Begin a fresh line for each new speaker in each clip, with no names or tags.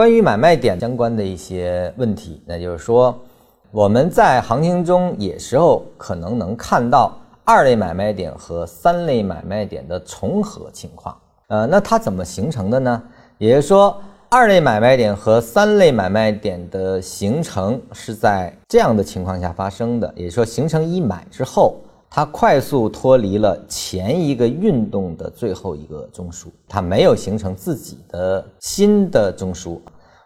关于买卖点相关的一些问题，那就是说，我们在行情中也时候可能能看到二类买卖点和三类买卖点的重合情况。呃，那它怎么形成的呢？也就是说。二类买卖点和三类买卖点的形成是在这样的情况下发生的，也就是说，形成一买之后，它快速脱离了前一个运动的最后一个中枢，它没有形成自己的新的中枢，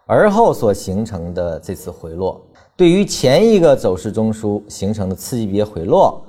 而后所形成的这次回落，对于前一个走势中枢形成的次级别回落，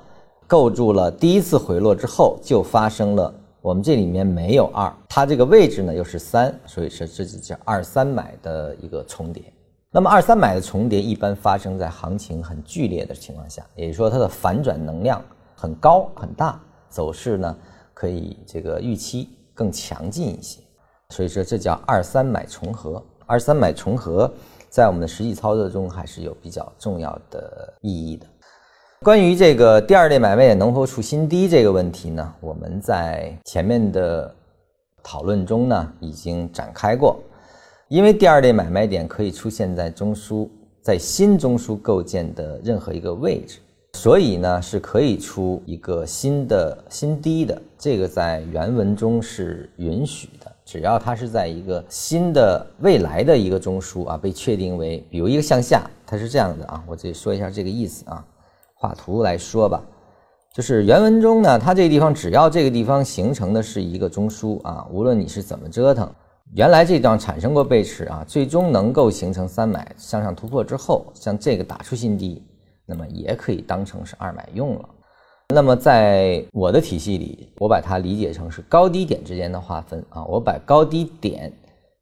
构筑了第一次回落之后就发生了。我们这里面没有二，它这个位置呢又是三，所以说这就叫二三买的一个重叠。那么二三买的重叠一般发生在行情很剧烈的情况下，也就是说它的反转能量很高很大，走势呢可以这个预期更强劲一些。所以说这叫二三买重合。二三买重合在我们的实际操作中还是有比较重要的意义的。关于这个第二类买卖点能否触新低这个问题呢，我们在前面的讨论中呢已经展开过。因为第二类买卖点可以出现在中枢，在新中枢构建的任何一个位置，所以呢是可以出一个新的新低的。这个在原文中是允许的，只要它是在一个新的未来的一个中枢啊，被确定为比如一个向下，它是这样的啊，我这说一下这个意思啊。画图来说吧，就是原文中呢，它这个地方只要这个地方形成的是一个中枢啊，无论你是怎么折腾，原来这段产生过背驰啊，最终能够形成三买向上突破之后，像这个打出新低，那么也可以当成是二买用了。那么在我的体系里，我把它理解成是高低点之间的划分啊，我把高低点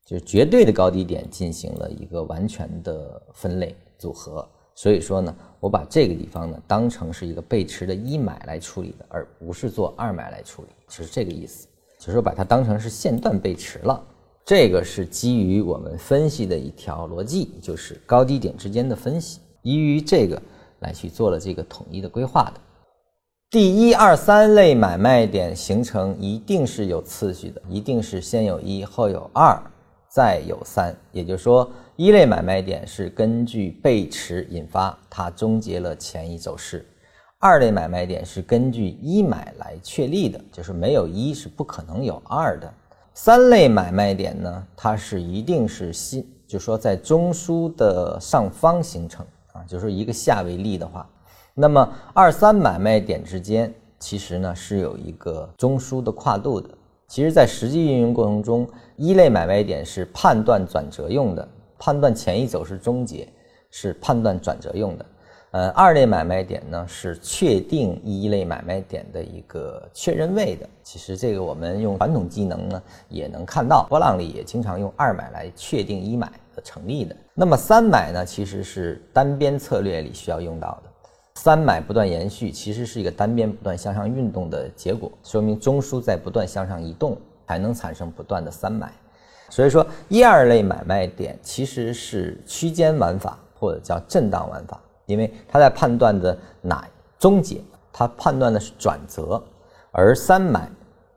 就是绝对的高低点进行了一个完全的分类组合。所以说呢，我把这个地方呢当成是一个背驰的一买来处理的，而不是做二买来处理，就是这个意思。就是把它当成是线段背驰了。这个是基于我们分析的一条逻辑，就是高低点之间的分析，基于这个来去做了这个统一的规划的。第一、二、三类买卖点形成一定是有次序的，一定是先有一，后有二，再有三，也就是说。一类买卖点是根据背驰引发，它终结了前一走势；二类买卖点是根据一买来确立的，就是没有一是不可能有二的。三类买卖点呢，它是一定是新，就说在中枢的上方形成啊，就是一个下为例的话，那么二三买卖点之间其实呢是有一个中枢的跨度的。其实，在实际运用过程中，一类买卖点是判断转折用的。判断前一走势终结是判断转折用的，呃，二类买卖点呢是确定一类买卖点的一个确认位的。其实这个我们用传统技能呢也能看到，波浪里也经常用二买来确定一买的成立的。那么三买呢，其实是单边策略里需要用到的。三买不断延续，其实是一个单边不断向上运动的结果，说明中枢在不断向上移动，才能产生不断的三买。所以说，一二类买卖点其实是区间玩法或者叫震荡玩法，因为它在判断的哪终结，它判断的是转折，而三买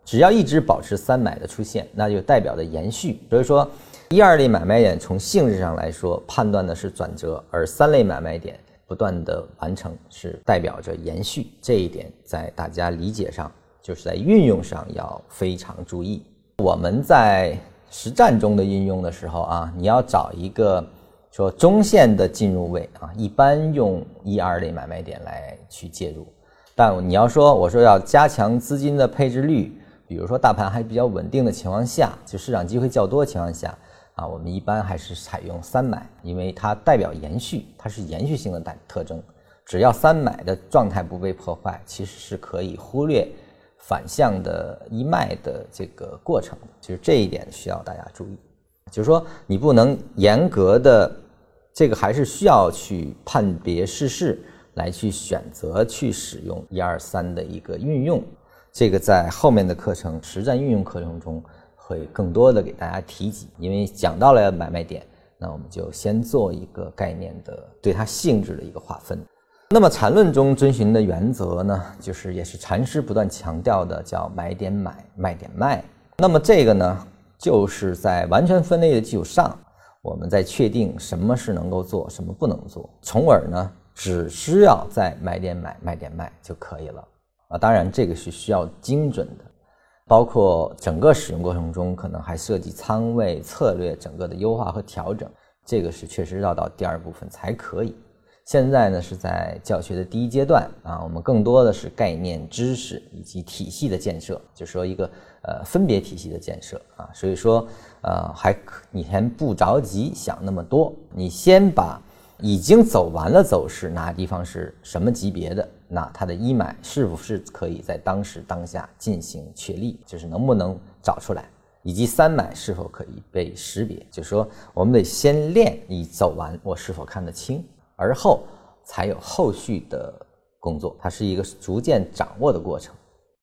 只要一直保持三买的出现，那就代表着延续。所以说，一二类买卖点从性质上来说判断的是转折，而三类买卖点不断的完成是代表着延续。这一点在大家理解上，就是在运用上要非常注意。我们在实战中的运用的时候啊，你要找一个说中线的进入位啊，一般用一二类买卖点来去介入。但你要说我说要加强资金的配置率，比如说大盘还比较稳定的情况下，就市场机会较多的情况下啊，我们一般还是采用三买，因为它代表延续，它是延续性的代特征。只要三买的状态不被破坏，其实是可以忽略。反向的一脉的这个过程，就是这一点需要大家注意。就是说，你不能严格的，这个还是需要去判别事事，来去选择去使用一二三的一个运用。这个在后面的课程实战运用课程中会更多的给大家提及。因为讲到了买卖点，那我们就先做一个概念的对它性质的一个划分。那么缠论中遵循的原则呢，就是也是禅师不断强调的，叫买点买，卖点卖。那么这个呢，就是在完全分类的基础上，我们再确定什么是能够做，什么不能做，从而呢，只需要在买点买，卖点卖就可以了啊。当然，这个是需要精准的，包括整个使用过程中，可能还涉及仓位策略整个的优化和调整，这个是确实绕到第二部分才可以。现在呢是在教学的第一阶段啊，我们更多的是概念知识以及体系的建设，就说一个呃分别体系的建设啊，所以说呃还你先不着急想那么多，你先把已经走完了走势哪地方是什么级别的，那它的一买是不是可以在当时当下进行确立，就是能不能找出来，以及三买是否可以被识别，就是说我们得先练你走完我是否看得清。而后才有后续的工作，它是一个逐渐掌握的过程。